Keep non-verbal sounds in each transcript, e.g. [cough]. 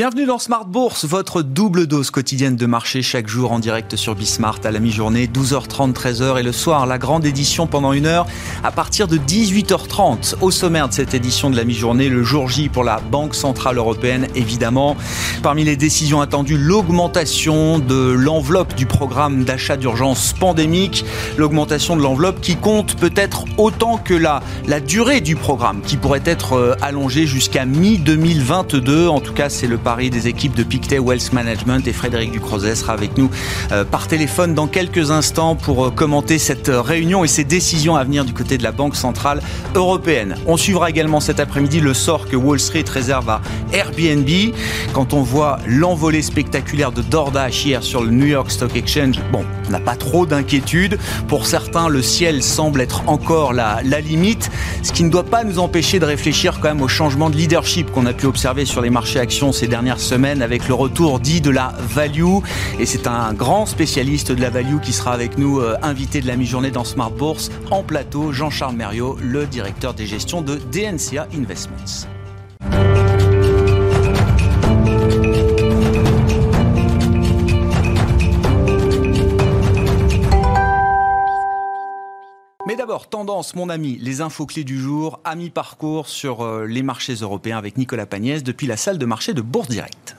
Bienvenue dans Smart Bourse, votre double dose quotidienne de marché chaque jour en direct sur Bismart à la mi-journée, 12h30, 13h et le soir, la grande édition pendant une heure à partir de 18h30. Au sommaire de cette édition de la mi-journée, le jour J pour la Banque Centrale Européenne, évidemment. Parmi les décisions attendues, l'augmentation de l'enveloppe du programme d'achat d'urgence pandémique, l'augmentation de l'enveloppe qui compte peut-être autant que la, la durée du programme, qui pourrait être euh, allongée jusqu'à mi-2022. En tout cas, c'est le Paris des équipes de Pictet Wealth Management et Frédéric Ducrozet sera avec nous euh, par téléphone dans quelques instants pour euh, commenter cette euh, réunion et ces décisions à venir du côté de la Banque Centrale Européenne. On suivra également cet après-midi le sort que Wall Street réserve à Airbnb. Quand on voit l'envolée spectaculaire de DoorDash hier sur le New York Stock Exchange, bon, on n'a pas trop d'inquiétude. Pour certains, le ciel semble être encore la, la limite, ce qui ne doit pas nous empêcher de réfléchir quand même au changement de leadership qu'on a pu observer sur les marchés actions ces dernières avec le retour dit de la value. Et c'est un grand spécialiste de la value qui sera avec nous, euh, invité de la mi-journée dans Smart Bourse en plateau, Jean-Charles Mériot, le directeur des gestions de DNCA Investments. D'abord, tendance, mon ami, les infos clés du jour, à mi-parcours sur euh, les marchés européens avec Nicolas Pagnès depuis la salle de marché de Bourse Direct.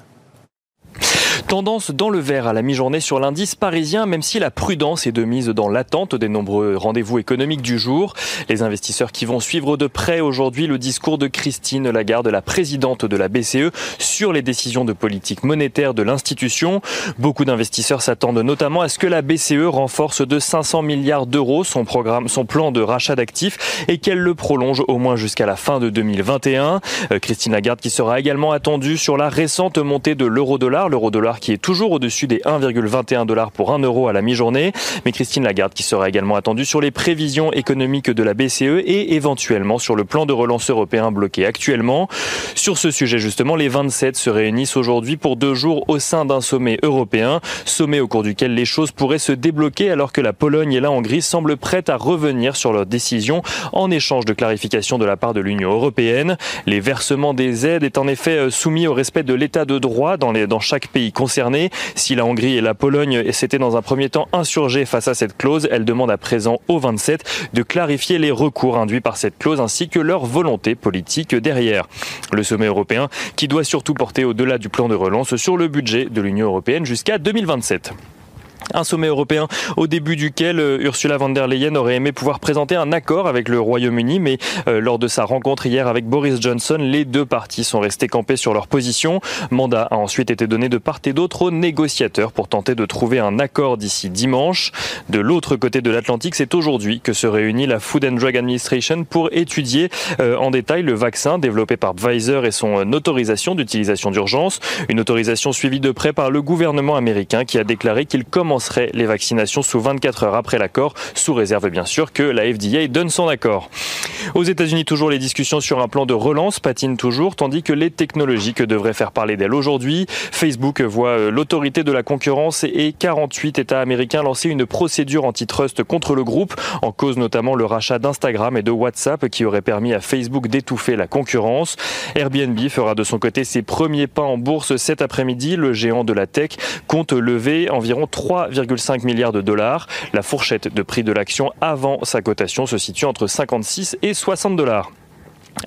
Tendance dans le vert à la mi-journée sur l'indice parisien, même si la prudence est de mise dans l'attente des nombreux rendez-vous économiques du jour. Les investisseurs qui vont suivre de près aujourd'hui le discours de Christine Lagarde, la présidente de la BCE, sur les décisions de politique monétaire de l'institution. Beaucoup d'investisseurs s'attendent notamment à ce que la BCE renforce de 500 milliards d'euros son programme, son plan de rachat d'actifs et qu'elle le prolonge au moins jusqu'à la fin de 2021. Euh, Christine Lagarde qui sera également attendue sur la récente montée de l'euro-dollar, l'euro-dollar qui est toujours au-dessus des 1,21 dollars pour 1 euro à la mi-journée. Mais Christine Lagarde qui sera également attendue sur les prévisions économiques de la BCE et éventuellement sur le plan de relance européen bloqué actuellement. Sur ce sujet justement, les 27 se réunissent aujourd'hui pour deux jours au sein d'un sommet européen, sommet au cours duquel les choses pourraient se débloquer alors que la Pologne et la Hongrie semblent prêtes à revenir sur leur décision en échange de clarification de la part de l'Union européenne. Les versements des aides est en effet soumis au respect de l'état de droit dans, les, dans chaque pays concerné si la Hongrie et la Pologne s'étaient dans un premier temps insurgées face à cette clause, elles demandent à présent aux 27 de clarifier les recours induits par cette clause ainsi que leur volonté politique derrière. Le sommet européen qui doit surtout porter au-delà du plan de relance sur le budget de l'Union européenne jusqu'à 2027. Un sommet européen au début duquel euh, Ursula von der Leyen aurait aimé pouvoir présenter un accord avec le Royaume-Uni, mais euh, lors de sa rencontre hier avec Boris Johnson, les deux parties sont restées campées sur leur position. Mandat a ensuite été donné de part et d'autre aux négociateurs pour tenter de trouver un accord d'ici dimanche. De l'autre côté de l'Atlantique, c'est aujourd'hui que se réunit la Food and Drug Administration pour étudier euh, en détail le vaccin développé par Pfizer et son autorisation d'utilisation d'urgence. Une autorisation suivie de près par le gouvernement américain qui a déclaré qu'il commence les vaccinations sous 24 heures après l'accord, sous réserve bien sûr que la FDA donne son accord. Aux États-Unis, toujours les discussions sur un plan de relance patinent toujours, tandis que les technologies que devraient faire parler d'elles aujourd'hui, Facebook voit euh, l'autorité de la concurrence et 48 États américains lancer une procédure antitrust contre le groupe, en cause notamment le rachat d'Instagram et de WhatsApp qui aurait permis à Facebook d'étouffer la concurrence. Airbnb fera de son côté ses premiers pas en bourse cet après-midi. Le géant de la tech compte lever environ 3 3,5 milliards de dollars. La fourchette de prix de l'action avant sa cotation se situe entre 56 et 60 dollars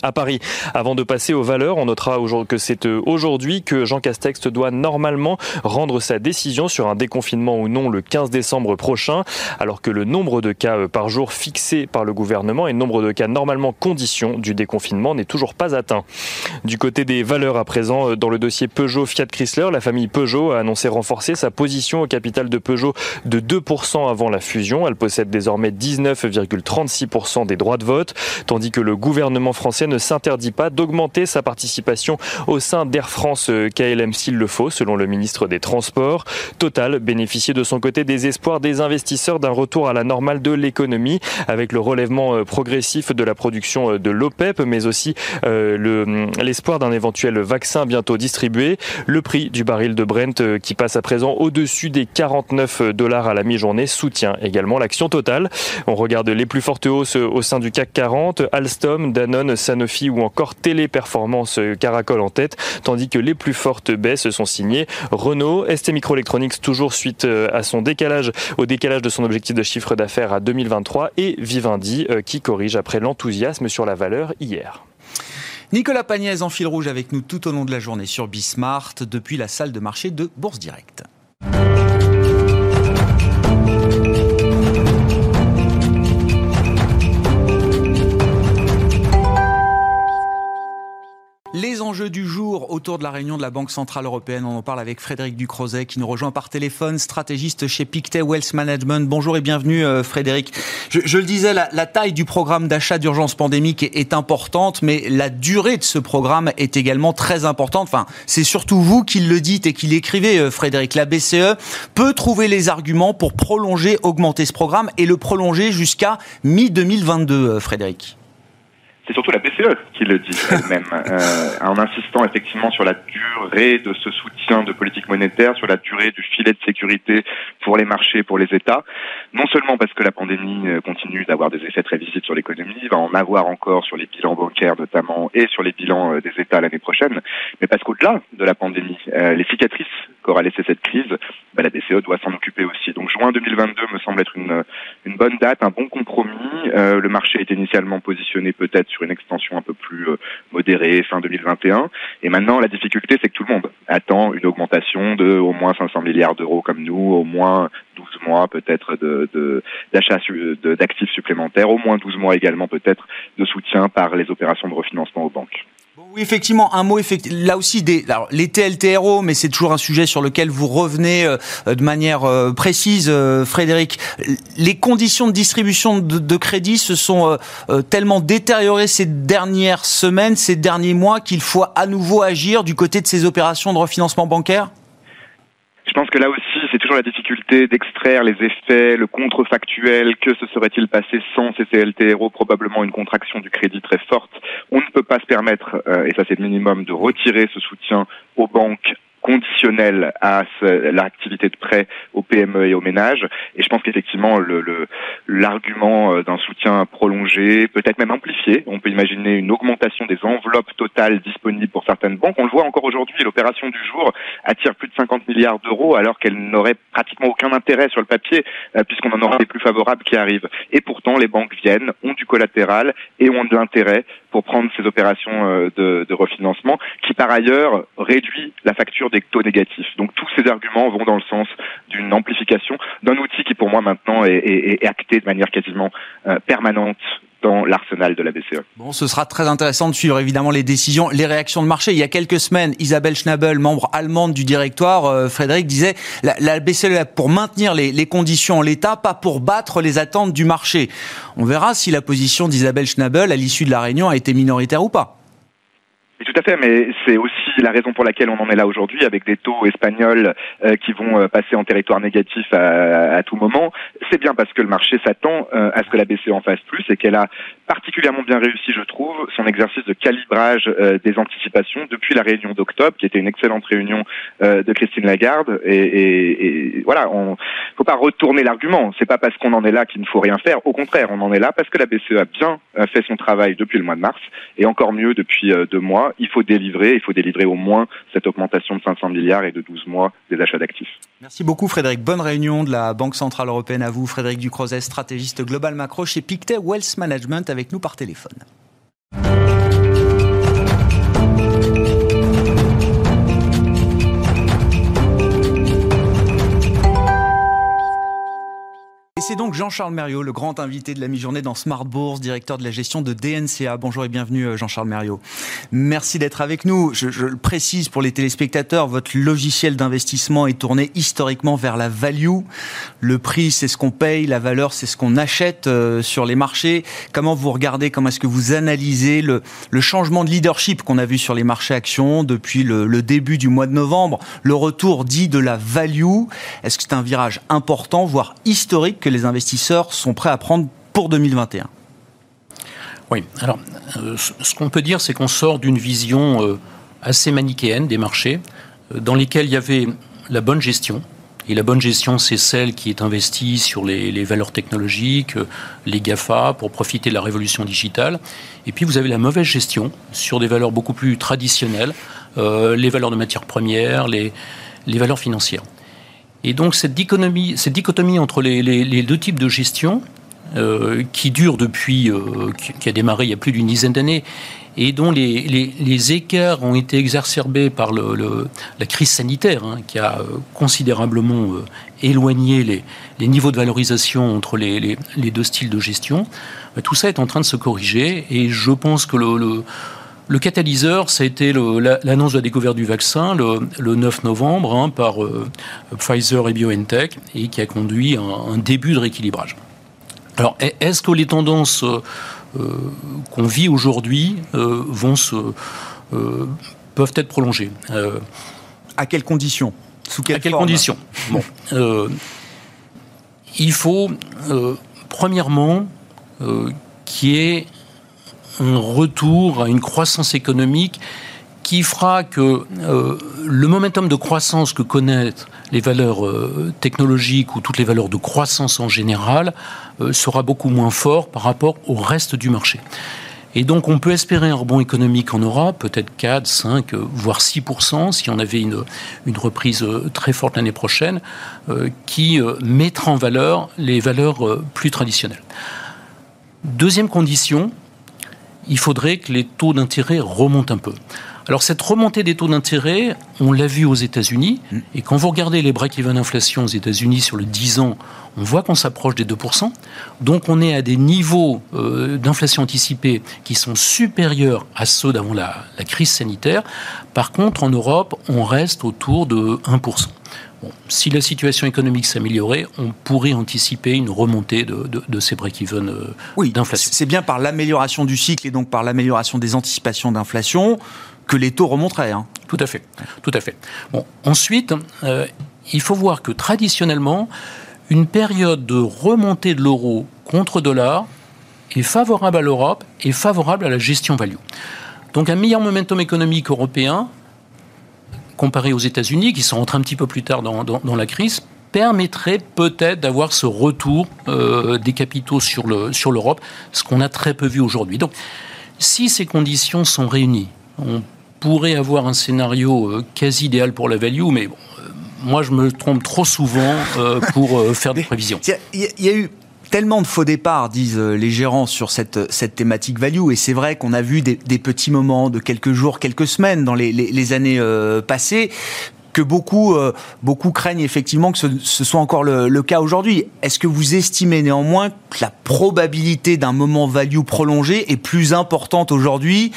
à Paris. Avant de passer aux valeurs, on notera que c'est euh, aujourd'hui que Jean Castex doit normalement rendre sa décision sur un déconfinement ou non le 15 décembre prochain, alors que le nombre de cas euh, par jour fixé par le gouvernement et le nombre de cas normalement condition du déconfinement n'est toujours pas atteint. Du côté des valeurs à présent, euh, dans le dossier Peugeot Fiat Chrysler, la famille Peugeot a annoncé renforcer sa position au capital de Peugeot de 2% avant la fusion. Elle possède désormais 19,36% des droits de vote, tandis que le gouvernement français ne s'interdit pas d'augmenter sa participation au sein d'Air France euh, KLM s'il le faut, selon le ministre des Transports. Total bénéficiait de son côté des espoirs des investisseurs d'un retour à la normale de l'économie, avec le relèvement euh, progressif de la production euh, de l'OPEP, mais aussi hum, l'espoir d'un éventuel vaccin bientôt distribué. Le prix du baril de Brent, qui passe à présent au-dessus des 49 dollars à la mi-journée, soutient également l'action totale. On regarde les plus fortes hausses au sein du CAC 40. Alstom, Danone, Sanofi ou encore Téléperformance Caracol en tête, tandis que les plus fortes baisses sont signées Renault, ST Microelectronics toujours suite à son décalage, au décalage de son objectif de chiffre d'affaires à 2023 et Vivendi qui corrige après l'enthousiasme sur la valeur hier. Nicolas Pagnès en fil rouge avec nous tout au long de la journée sur Bismart depuis la salle de marché de Bourse Directe. Jour autour de la réunion de la Banque Centrale Européenne, on en parle avec Frédéric Ducrozet qui nous rejoint par téléphone, stratégiste chez Pictet Wealth Management. Bonjour et bienvenue euh, Frédéric. Je, le disais, la, taille du programme d'achat d'urgence pandémique est, importante, mais la durée de ce programme est également très importante. Enfin, c'est surtout vous qui le dites et qui l'écrivez, euh, Frédéric. La BCE peut trouver les arguments pour prolonger, augmenter ce programme et le prolonger jusqu'à mi-2022, euh, Frédéric c'est surtout la BCE qui le dit elle-même, [laughs] euh, en insistant effectivement sur la durée de ce soutien de politique monétaire, sur la durée du filet de sécurité pour les marchés, pour les États. Non seulement parce que la pandémie euh, continue d'avoir des effets très visibles sur l'économie, va en avoir encore sur les bilans bancaires notamment et sur les bilans euh, des États l'année prochaine, mais parce qu'au-delà de la pandémie, euh, les cicatrices qu'aura laissé cette crise, bah, la BCE doit s'en occuper aussi. Donc juin 2022 me semble être une, une bonne date, un bon compromis. le marché est initialement positionné peut-être sur une extension un peu plus euh, modérée fin 2021. Et maintenant, la difficulté, c'est que tout le monde attend une augmentation de au moins 500 milliards d'euros comme nous, au moins 12 mois peut-être de d'achat d'actifs supplémentaires, au moins 12 mois également peut-être de soutien par les opérations de refinancement aux banques. Oui, effectivement, un mot, là aussi, des, alors, les TLTRO, mais c'est toujours un sujet sur lequel vous revenez euh, de manière euh, précise, euh, Frédéric. Les conditions de distribution de, crédit se sont tellement détériorées ces dernières semaines, ces derniers mois, qu'il faut à nouveau agir du côté de ces opérations de refinancement bancaire? Je pense que là aussi, toujours la difficulté d'extraire les effets, le contrefactuel, que se serait-il passé sans ces probablement une contraction du crédit très forte. On ne peut pas se permettre, euh, et ça c'est le minimum, de retirer ce soutien aux banques conditionnel à l'activité de prêt aux PME et aux ménages. Et je pense qu'effectivement, l'argument le, euh, d'un soutien prolongé, peut-être même amplifié, on peut imaginer une augmentation des enveloppes totales disponibles pour certaines banques. On le voit encore aujourd'hui, l'opération du jour attire plus de 50 milliards d'euros alors qu'elle n'aurait pratiquement aucun intérêt sur le papier euh, puisqu'on en aura des plus favorables qui arrivent. Et pourtant, les banques viennent, ont du collatéral et ont de l'intérêt pour prendre ces opérations euh, de, refinancement qui par ailleurs réduit la facture des taux négatifs. Donc tous ces arguments vont dans le sens d'une amplification d'un outil qui pour moi maintenant est, acté de manière quasiment euh, permanente dans l'arsenal de la BCE. Bon, ce sera très intéressant de suivre évidemment les décisions, les réactions de marché. Il y a quelques semaines, Isabelle Schnabel, membre allemande du directoire, euh, Frédéric disait la, la BCE est pour maintenir les, les conditions en l'état, pas pour battre les attentes du marché. On verra si la position d'Isabelle Schnabel à l'issue de la réunion a été minoritaire ou pas. tout à fait, mais c'est aussi la raison pour laquelle on en est là aujourd'hui, avec des taux espagnols euh, qui vont euh, passer en territoire négatif à, tout moment. C'est bien parce que le marché s'attend euh, à ce que la BCE en fasse plus et qu'elle a particulièrement bien réussi, je trouve, son exercice de calibrage des anticipations depuis la réunion d'octobre, qui était une excellente réunion de Christine Lagarde. Et, et, et voilà, on faut pas retourner l'argument. C'est pas parce qu'on en est là qu'il ne faut rien faire. Au contraire, on en est là parce que la BCE a bien fait son travail depuis le mois de mars et encore mieux depuis deux mois. Il faut délivrer, il faut délivrer au moins cette augmentation de 500 milliards et de 12 mois des achats d'actifs. Merci beaucoup Frédéric. Bonne réunion de la Banque Centrale Européenne à vous. Frédéric Ducrozet, stratégiste global macro chez Pictet Wealth Management avec nous par téléphone. Jean-Charles Mériot, le grand invité de la mi-journée dans Smart Bourse, directeur de la gestion de DNCA. Bonjour et bienvenue euh, Jean-Charles Mériot. Merci d'être avec nous. Je, le précise pour les téléspectateurs, votre logiciel d'investissement est tourné historiquement vers la value. Le prix, c'est ce qu'on paye, la valeur, c'est ce qu'on achète euh, sur les marchés. Comment vous regardez, comment est-ce que vous analysez le, changement de leadership qu'on a vu sur les marchés actions depuis le, le début du mois de novembre, le retour dit de la value Est-ce que c'est un virage important, voire historique que les investisseurs sont prêts à prendre pour 2021 Oui, alors euh, ce qu'on peut dire, c'est qu'on sort d'une vision euh, assez manichéenne des marchés, euh, dans lesquels il y avait la bonne gestion, Et la bonne gestion, c'est celle qui est investie sur les, valeurs technologiques, les GAFA, pour profiter de la révolution digitale. Et puis vous avez la mauvaise gestion sur des valeurs beaucoup plus traditionnelles, les valeurs de matières premières, les valeurs financières. Et donc cette dichotomie, entre les, les, deux types de gestion, euh, qui dure depuis, euh, qui, a démarré il y a plus d'une dizaine d'années, et dont les, les, écarts ont été exacerbés par la crise sanitaire, hein, qui a euh, considérablement éloigné les, niveaux de valorisation entre les, deux styles de gestion. Tout ça est en train de se corriger et je pense que le, le catalyseur, ça a été l'annonce de la découverte du vaccin le, 9 novembre hein, par Pfizer et BioNTech et qui a conduit à un, un début de rééquilibrage. Alors, est-ce que les tendances euh, qu'on vit aujourd'hui euh, vont se euh, peuvent être prolongées. à quelles conditions? Sous quelles, à quelles conditions? Bon, [laughs] il faut premièrement qu'il y ait un retour à une croissance économique qui fera que le momentum de croissance que connaissent les valeurs euh, technologiques ou toutes les valeurs de croissance en général euh, sera beaucoup moins fort par rapport au reste du marché. Et donc on peut espérer un rebond économique en Europe, peut-être 4, 5, euh, voire 6%, si on avait une, une reprise très forte l'année prochaine, qui mettra en valeur les valeurs plus traditionnelles. Deuxième condition, il faudrait que les taux d'intérêt remontent un peu. Alors cette remontée des taux d'intérêt, on l'a vu aux États-Unis, mm. et quand vous regardez les break-even inflation aux États-Unis sur le 10 ans, on voit qu'on s'approche des 2%. Donc on est à des niveaux euh, d'inflation anticipée qui sont supérieurs à ceux d'avant la, crise sanitaire. Par contre, en Europe, on reste autour de 1%. Si la situation économique s'améliorait, on pourrait anticiper une remontée de, ces break-even euh, oui, d'inflation. C'est bien par l'amélioration du cycle et donc par l'amélioration des anticipations d'inflation que les taux remonteraient. Hein. Tout à fait, tout à fait. Bon, ensuite, euh, il faut voir que traditionnellement, une période de remontée de l'euro contre dollar est favorable à l'Europe et favorable à la gestion value. Donc un meilleur momentum économique européen, comparé aux États-Unis, qui sont rentrés un petit peu plus tard dans, dans, la crise, permettrait peut-être d'avoir ce retour euh, des capitaux sur l'Europe, sur ce qu'on a très peu vu aujourd'hui. Donc, si ces conditions sont réunies, on pourrait avoir un scénario euh, quasi idéal pour la value, mais bon, euh, moi je me trompe trop souvent euh, pour faire des prévisions. Il y, a eu tellement de faux départs, disent les gérants, sur cette, cette thématique value. Et c'est vrai qu'on a vu des, petits moments de quelques jours, quelques semaines dans les, années passées que beaucoup, euh, beaucoup craignent effectivement que ce, soit encore le, cas aujourd'hui. Est-ce que vous estimez néanmoins que la probabilité d'un moment value prolongé est plus importante aujourd'hui,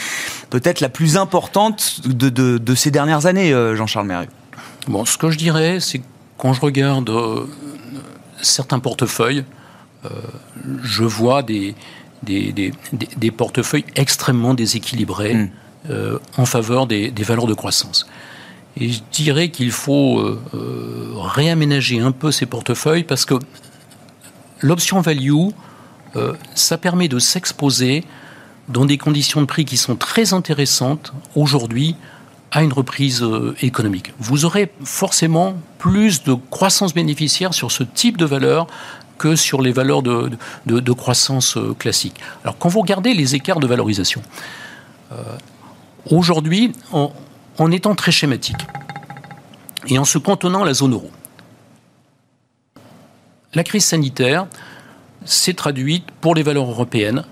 peut-être la plus importante de, ces dernières années, euh, Jean-Charles Mérieux? Bon, ce que je dirais, c'est quand je regarde euh, certains portefeuilles, je vois des, des, portefeuilles extrêmement déséquilibrés hmm. en faveur des valeurs de croissance. Et je dirais qu'il faut euh, euh, réaménager un peu ces portefeuilles parce que l'option value, euh, ça permet de s'exposer dans des conditions de prix qui sont très intéressantes aujourd'hui à une reprise économique. Vous aurez forcément plus de croissance bénéficiaire sur ce type de valeur que sur les valeurs de, croissance classique. Alors quand vous regardez les écarts de valorisation, aujourd'hui, on, en étant très schématique et en se cantonnant à la zone euro. La crise sanitaire s'est traduite pour les valeurs européennes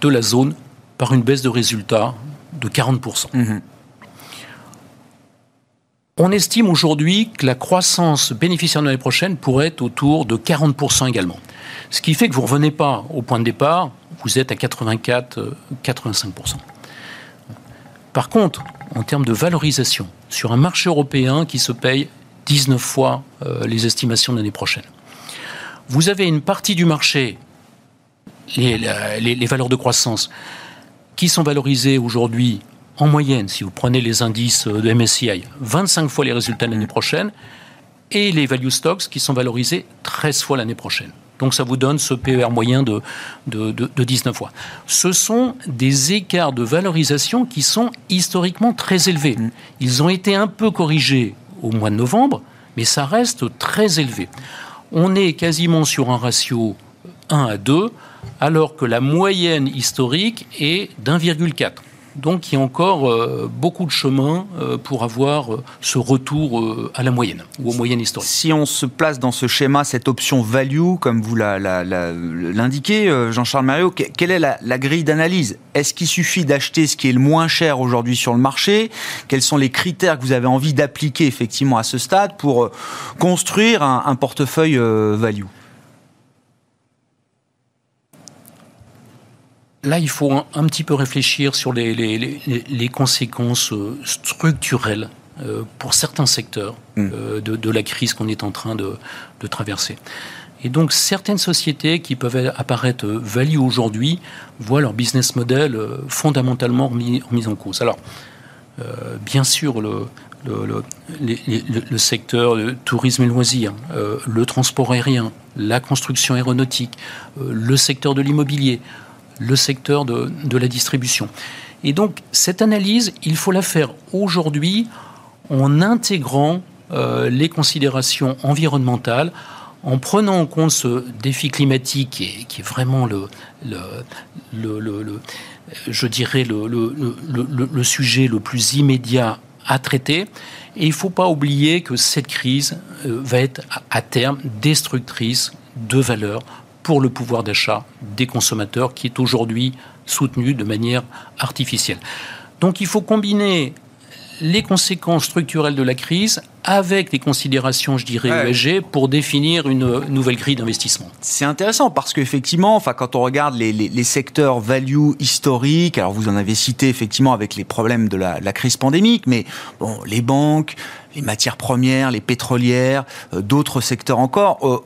de la zone par une baisse de résultats de 40%. Mhm. On estime aujourd'hui que la croissance bénéficiaire de l'année prochaine pourrait être autour de 40% également. Ce qui fait que vous ne revenez pas au point de départ, vous êtes à 84-85%. Par contre, en termes de valorisation, sur un marché européen qui se paye 19 fois euh, les estimations de l'année prochaine, vous avez une partie du marché, les, valeurs de croissance, qui sont valorisées aujourd'hui en moyenne, si vous prenez les indices de MSCI, 25 fois les résultats l'année prochaine, et les value stocks qui sont valorisés 13 fois l'année prochaine. Donc ça vous donne ce PER moyen de, de, 19 fois. Ce sont des écarts de valorisation qui sont historiquement très élevés. Ils ont été un peu corrigés au mois de novembre, mais ça reste très élevé. On est quasiment sur un ratio 1 à 2, alors que la moyenne historique est d'1,4. Donc il y a encore euh, beaucoup de chemin euh, pour avoir euh, ce retour à la moyenne ou aux moyennes historiques. Si on se place dans ce schéma, cette option value, comme vous l'indiquez, Jean-Charles Mario, quelle est la, grille d'analyse? Est-ce qu'il suffit d'acheter ce qui est le moins cher aujourd'hui sur le marché? Quels sont les critères que vous avez envie d'appliquer effectivement à ce stade pour construire un portefeuille value? Là, il faut un, petit peu réfléchir sur les, conséquences euh, structurelles euh, pour certains secteurs mm. euh, de, la crise qu'on est en train de, traverser. Et donc, certaines sociétés qui peuvent apparaître value aujourd'hui voient leur business model fondamentalement remis, en cause. Alors, bien sûr, le, le, secteur du tourisme et loisirs, le transport aérien, la construction aéronautique, le secteur de l'immobilier, le secteur de, la distribution. Et donc, cette analyse, il faut la faire aujourd'hui en intégrant euh, les considérations environnementales, en prenant en compte ce défi climatique qui est, vraiment le, je dirais le, sujet le plus immédiat à traiter. Et il ne faut pas oublier que cette crise euh, va être à terme destructrice de valeur pour le pouvoir d'achat des consommateurs qui est aujourd'hui soutenu de manière artificielle. Donc il faut combiner les conséquences structurelles de la crise avec des considérations, je dirais, ESG pour définir une nouvelle grille d'investissement. C'est intéressant parce qu'effectivement, enfin, quand on regarde les, secteurs value historiques, alors vous en avez cité effectivement avec les problèmes de la, crise pandémique, mais bon, les banques, les matières premières, les pétrolières, euh, d'autres secteurs encore, euh,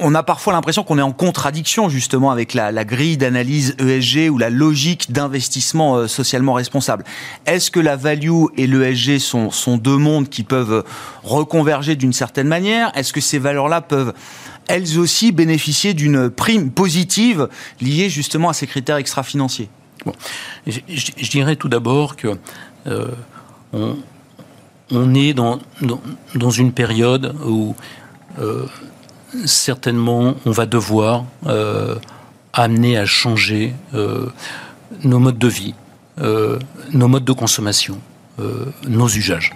on a parfois l'impression qu'on est en contradiction justement avec la, grille d'analyse ESG ou la logique d'investissement euh, socialement responsable. Est-ce que la value et l'ESG sont, deux mondes qui peuvent reconverger d'une certaine manière? Est-ce que ces valeurs-là peuvent elles aussi bénéficier d'une prime positive liée justement à ces critères extra-financiers? Je, dirais tout d'abord que euh, on, est dans, une période où euh, certainement, on va devoir euh, amener à changer euh, nos modes de vie, euh, nos modes de consommation, nos usages.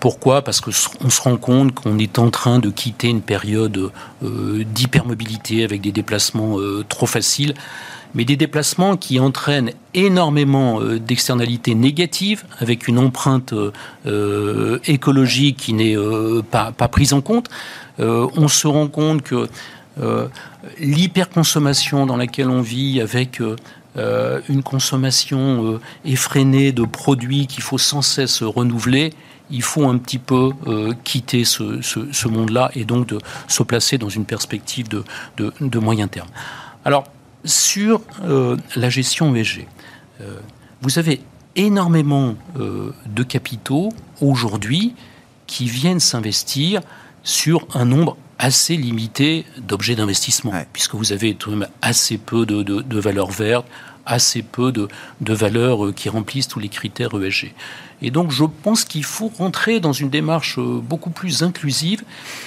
Pourquoi? Parce qu'on se rend compte qu'on est en train de quitter une période d'hypermobilité avec des déplacements trop faciles, mais des déplacements qui entraînent énormément d'externalités négatives, avec une empreinte écologique qui n'est pas, prise en compte. Euh, on se rend compte que euh, l'hyperconsommation dans laquelle on vit avec euh, une consommation effrénée de produits qu'il faut sans cesse renouveler, il faut un petit peu quitter ce, monde-là et donc de se placer dans une perspective de, moyen terme. Alors, sur la gestion ESG, vous avez énormément de capitaux aujourd'hui qui viennent s'investir sur un nombre assez limité d'objets d'investissement, puisque vous avez tout de même assez peu de, valeurs vertes, assez peu de, valeurs euh, qui remplissent tous les critères ESG. Et donc je pense qu'il faut rentrer dans une démarche euh, beaucoup plus inclusive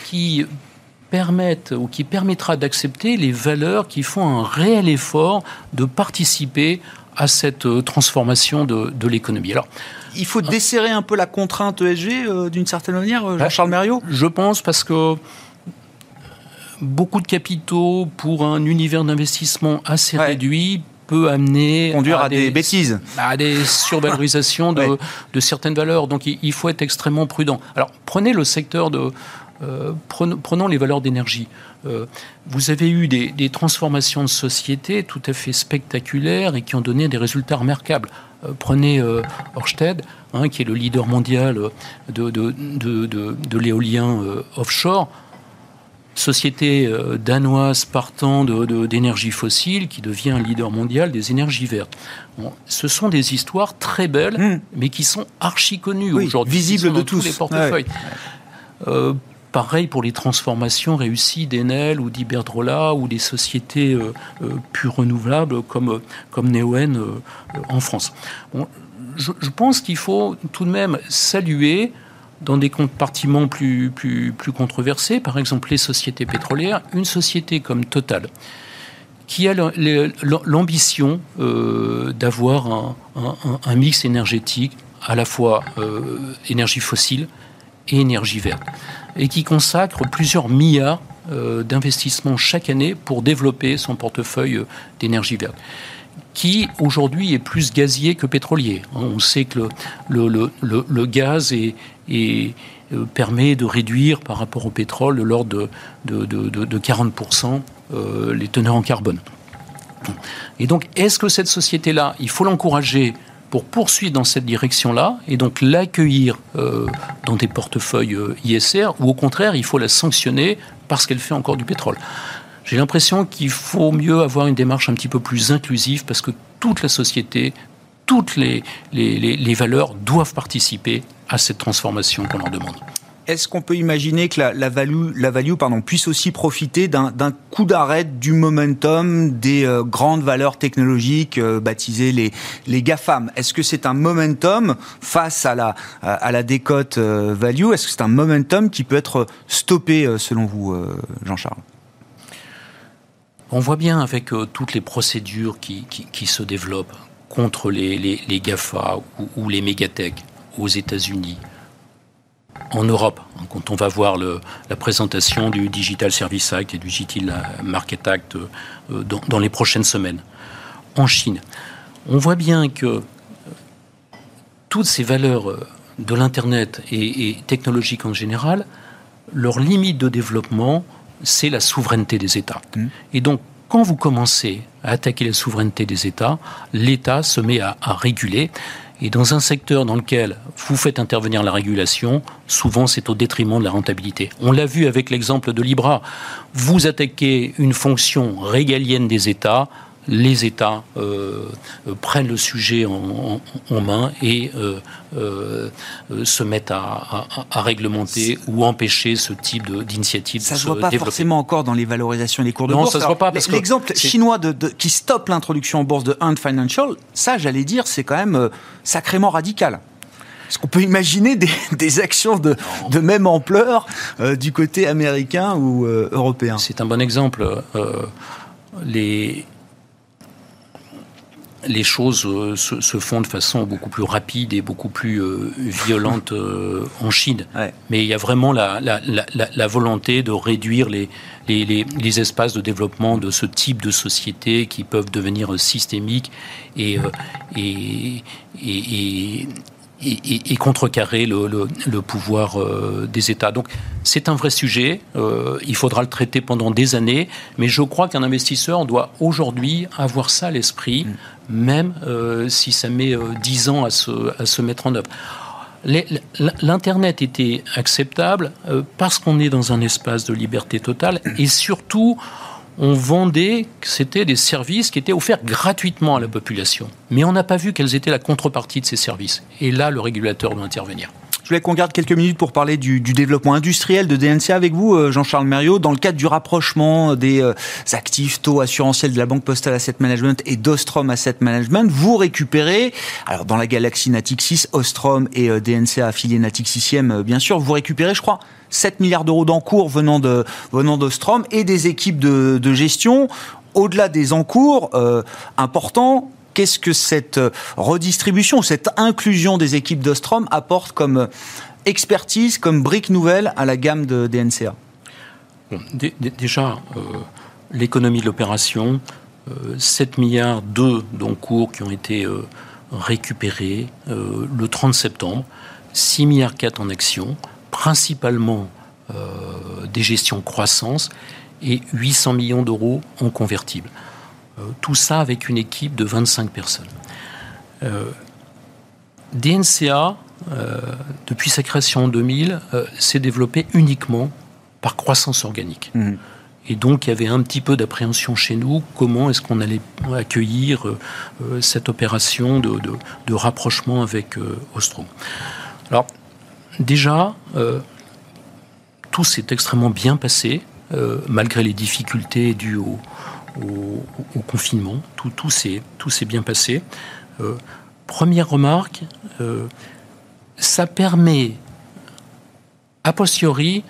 qui permette ou qui permettra d'accepter les valeurs qui font un réel effort de participer à cette euh, transformation de, de l'économie. Alors, il faut desserrer un peu la contrainte ESG euh, d'une certaine manière, euh, Jean-Charles Mériot Je pense parce que beaucoup de capitaux pour un univers d'investissement assez réduit peut amener conduire à, des, bêtises, à des survalorisations [laughs] de, de, certaines valeurs. Donc il, faut être extrêmement prudent. Alors prenez le secteur de euh, prenons, les valeurs d'énergie. vous avez eu des, des, transformations de société tout à fait spectaculaires et qui ont donné des résultats remarquables. Euh, prenez euh, Ørsted, hein, qui est le leader mondial de, de, l'éolien euh, offshore société danoise partant d'énergie fossile qui devient un leader mondial des énergies vertes. ce sont des histoires très belles, hmm. mais qui sont archi connues aujourd'hui. Visibles de tous. les portefeuilles. Pareil pour les transformations réussies d'Enel ou d'Iberdrola ou des sociétés euh, euh, plus renouvelables comme, comme Neoen euh, en France. je, pense qu'il faut tout de même saluer dans des compartiments plus, plus, plus controversés, par exemple les sociétés pétrolières, une société comme Total, qui a l'ambition euh, d'avoir un, mix énergétique à la fois euh, énergie fossile et énergie verte, et qui consacre plusieurs milliards euh, d'investissements chaque année pour développer son portefeuille d'énergie verte qui aujourd'hui est plus gazier que pétrolier. On sait que le, gaz euh, permet de réduire par rapport au pétrole de l'ordre de, de, de, de 40% euh, les teneurs en carbone. Et donc, est-ce que cette société-là, il faut l'encourager pour poursuivre dans cette direction-là et donc l'accueillir euh, dans des portefeuilles ISR ou au contraire, il faut la sanctionner parce qu'elle fait encore du pétrole j'ai l'impression qu'il faut mieux avoir une démarche un petit peu plus inclusive parce que toute la société, toutes les, les, valeurs doivent participer à cette transformation qu'on leur demande. Est-ce qu'on peut imaginer que la, value, la value pardon, puisse aussi profiter d'un coup d'arrêt du momentum des euh, grandes valeurs technologiques euh, baptisées les, les GAFAM? Est-ce que c'est un momentum face à la, à décote euh, value? Est-ce que c'est un momentum qui peut être stoppé selon vous, Jean-Charles? On voit bien avec toutes les procédures qui, se développent contre les, GAFA ou, les mégatech aux États-Unis, en Europe, hein, quand on va voir la présentation du Digital Service Act et du Digital Market Act euh, dans, les prochaines semaines, en Chine, on voit bien que euh, toutes ces valeurs de l'Internet et, et technologiques en général, leurs limites de développement c'est la souveraineté des États. Mmh. Et donc, quand vous commencez à attaquer la souveraineté des États, l'État se met à, réguler. Et dans un secteur dans lequel vous faites intervenir la régulation, souvent c'est au détriment de la rentabilité. On l'a vu avec l'exemple de Libra. Vous attaquez une fonction régalienne des États, les États euh, euh, prennent le sujet en, main et euh, se mettent à, réglementer ou empêcher ce type d'initiative. Ça ne se voit pas forcément encore dans les valorisations et les cours de bourse. Ça se voit pas l'exemple chinois de, qui stoppe l'introduction en bourse de Hunt Financial, ça, j'allais dire, c'est quand même sacrément radical. Est-ce qu'on peut imaginer des, [laughs] actions de, de, même ampleur du côté américain ou européen? C'est un bon exemple. les, les choses euh, se, font de façon beaucoup plus rapide et beaucoup plus euh, violente euh, en Chine. Mais il y a vraiment la, volonté de réduire les, les, espaces de développement de ce type de société qui peuvent devenir systémiques et, et, et, et, contrecarrer le, pouvoir euh, des États. Donc c'est un vrai sujet, euh, il faudra le traiter pendant des années, mais je crois qu'un investisseur doit aujourd'hui avoir ça à l'esprit, mm. même euh, si ça met dix ans à se, à se mettre en œuvre. L'Internet était acceptable parce qu'on est dans un espace de liberté totale et surtout on vendait c'était des services qui étaient offerts gratuitement à la population. Mais on n'a pas vu quelles étaient la contrepartie de ces services. Et là, le régulateur doit intervenir. Je voulais qu'on garde quelques minutes pour parler du, développement industriel de DNCA avec vous, euh, Jean-Charles Mériot, dans le cadre du rapprochement des euh, actifs taux assurantiels de la Banque Postale Asset Management et d'Ostrom Asset Management. Vous récupérez, alors dans la galaxie Natixis, Ostrom et euh, DNCA affilié Natixisiem, bien sûr, vous récupérez, je crois, 7 milliards d'euros d'encours venant de venant d'Ostrom et des équipes de, gestion. Au-delà des encours importants, qu'est-ce que cette euh, redistribution, cette inclusion des équipes d'Ostrom apporte comme euh, expertise, comme brique nouvelle à la gamme de DNCA Déjà, euh, l'économie de l'opération, 7 milliards d'encours qui ont été récupérés le 30 septembre, 6 milliards 4 en actions, principalement des gestions croissance et 800 millions d'euros en convertibles. Euh, tout ça avec une équipe de 25 personnes. Euh, DNCA, euh, depuis sa création en 2000, s'est développé uniquement par croissance organique. Mmh. Et donc, il y avait un petit peu d'appréhension chez nous. Comment est-ce qu'on allait accueillir cette opération de, rapprochement avec Ostrom? Alors, déjà, tout s'est extrêmement bien passé, malgré les difficultés dues au, au, confinement. Tout, tout s'est bien passé. Euh, première remarque, euh, ça permet a posteriori,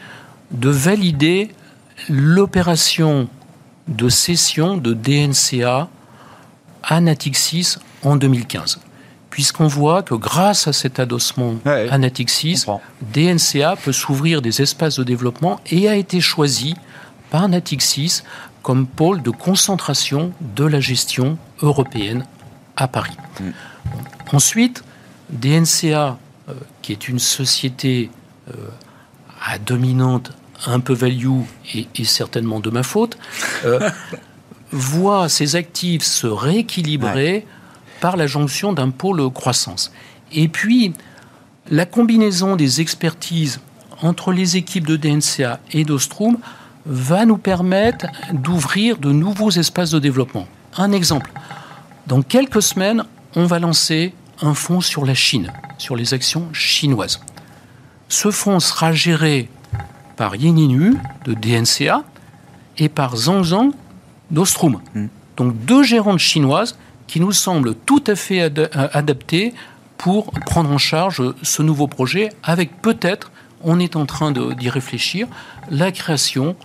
de valider l'opération de cession de DNCA à Natixis en 2015. Puisqu'on voit que grâce à cet adossement à Natixis, DNCA peut s'ouvrir des espaces de développement et a été choisi par Natixis comme pôle de concentration de la gestion européenne à Paris. Mm. Ensuite, DNCA, euh, qui est une société euh, à dominante un peu value et, certainement de ma faute, euh, [laughs] voit ses actifs se rééquilibrer par la jonction d'un pôle croissance. Et puis, la combinaison des expertises entre les équipes de DNCA et d'Ostrom va nous permettre d'ouvrir de nouveaux espaces de développement. Un exemple, dans quelques semaines, on va lancer un fonds sur la Chine, sur les actions chinoises. Ce fonds sera géré par Yeninu de DNCA et par Zhang Zhang d'Ostrom. Hmm. Donc deux gérantes chinoises qui nous semblent tout à fait adaptées pour prendre en charge ce nouveau projet avec peut-être, on est en train d'y réfléchir, la création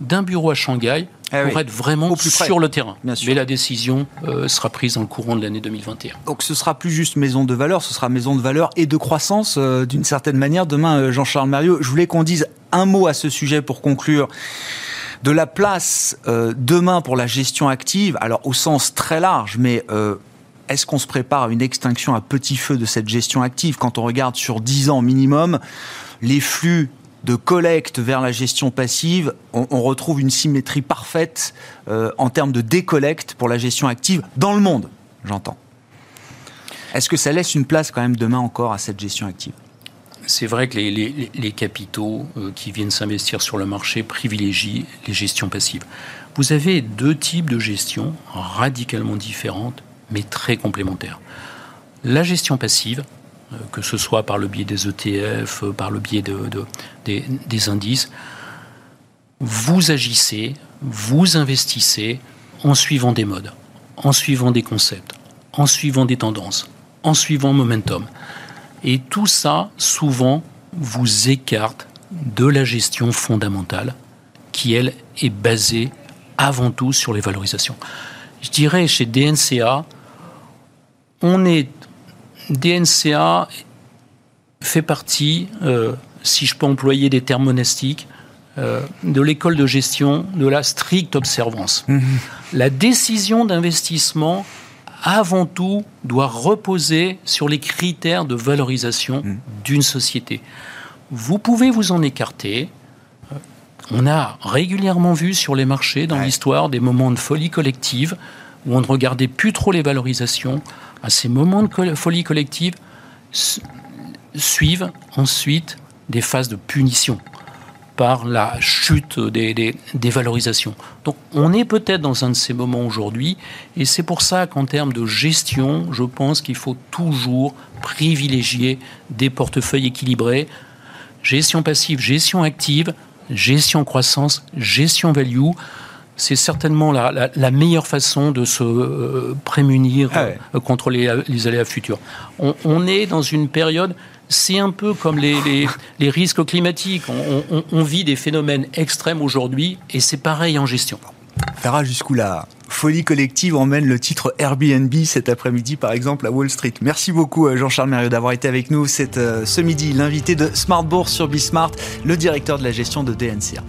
d'un bureau à Shanghai eh pour être vraiment plus sur le terrain. Bien sûr. Mais la décision euh, sera prise dans le courant de l'année 2021. Donc ce sera plus juste maison de valeur, ce sera maison de valeur et de croissance euh, d'une certaine manière. Demain, euh, Jean-Charles Mario, je voulais qu'on dise un mot à ce sujet pour conclure de la place demain pour la gestion active, alors au sens très large, mais est-ce qu'on se prépare à une extinction à petit feu de cette gestion active? Quand on regarde sur 10 ans minimum, les flux de collecte vers la gestion passive, on, retrouve une symétrie parfaite euh, en termes de décollecte pour la gestion active dans le monde, j'entends. Est-ce que ça laisse une place quand même demain encore à cette gestion active? C'est vrai que les, capitaux euh, qui viennent s'investir sur le marché privilégient les gestions passives. Vous avez deux types de gestion radicalement différentes, mais très complémentaires. La gestion passive, que ce soit par le biais des ETF, euh, par le biais de, des, indices, vous agissez, vous investissez en suivant des modes, en suivant des concepts, en suivant des tendances, en suivant momentum. Et tout ça, souvent, vous écarte de la gestion fondamentale qui, elle, est basée avant tout sur les valorisations. Je dirais chez DNCA, on est DNCA fait partie, euh, si je peux employer des termes monastiques, euh, de l'école de gestion de la stricte observance. Mhm. La décision d'investissement, avant tout, doit reposer sur les critères de valorisation mhm. d'une société. Vous pouvez vous en écarter. Euh, on a régulièrement vu sur les marchés, dans l'histoire, des moments de folie collective où on ne regardait plus trop les valorisations à ces moments de folie collective suivent ensuite des phases de punition par la chute des, valorisations. Donc on est peut-être dans un de ces moments aujourd'hui, et c'est pour ça qu'en termes de gestion, je pense qu'il faut toujours privilégier des portefeuilles équilibrés, gestion passive, gestion active, gestion croissance, gestion value c'est certainement la, meilleure façon de se euh, prémunir ah euh, contre les, aléas futurs. On, est dans une période, c'est un peu comme les, risques climatiques. On, vit des phénomènes extrêmes aujourd'hui et c'est pareil en gestion. On verra jusqu'où la folie collective emmène le titre Airbnb cet après-midi, par exemple, à Wall Street. Merci beaucoup, euh, Jean-Charles Mérieux, d'avoir été avec nous ce midi, l'invité de Smart Bourse sur Bismart, le directeur de la gestion de DNCA.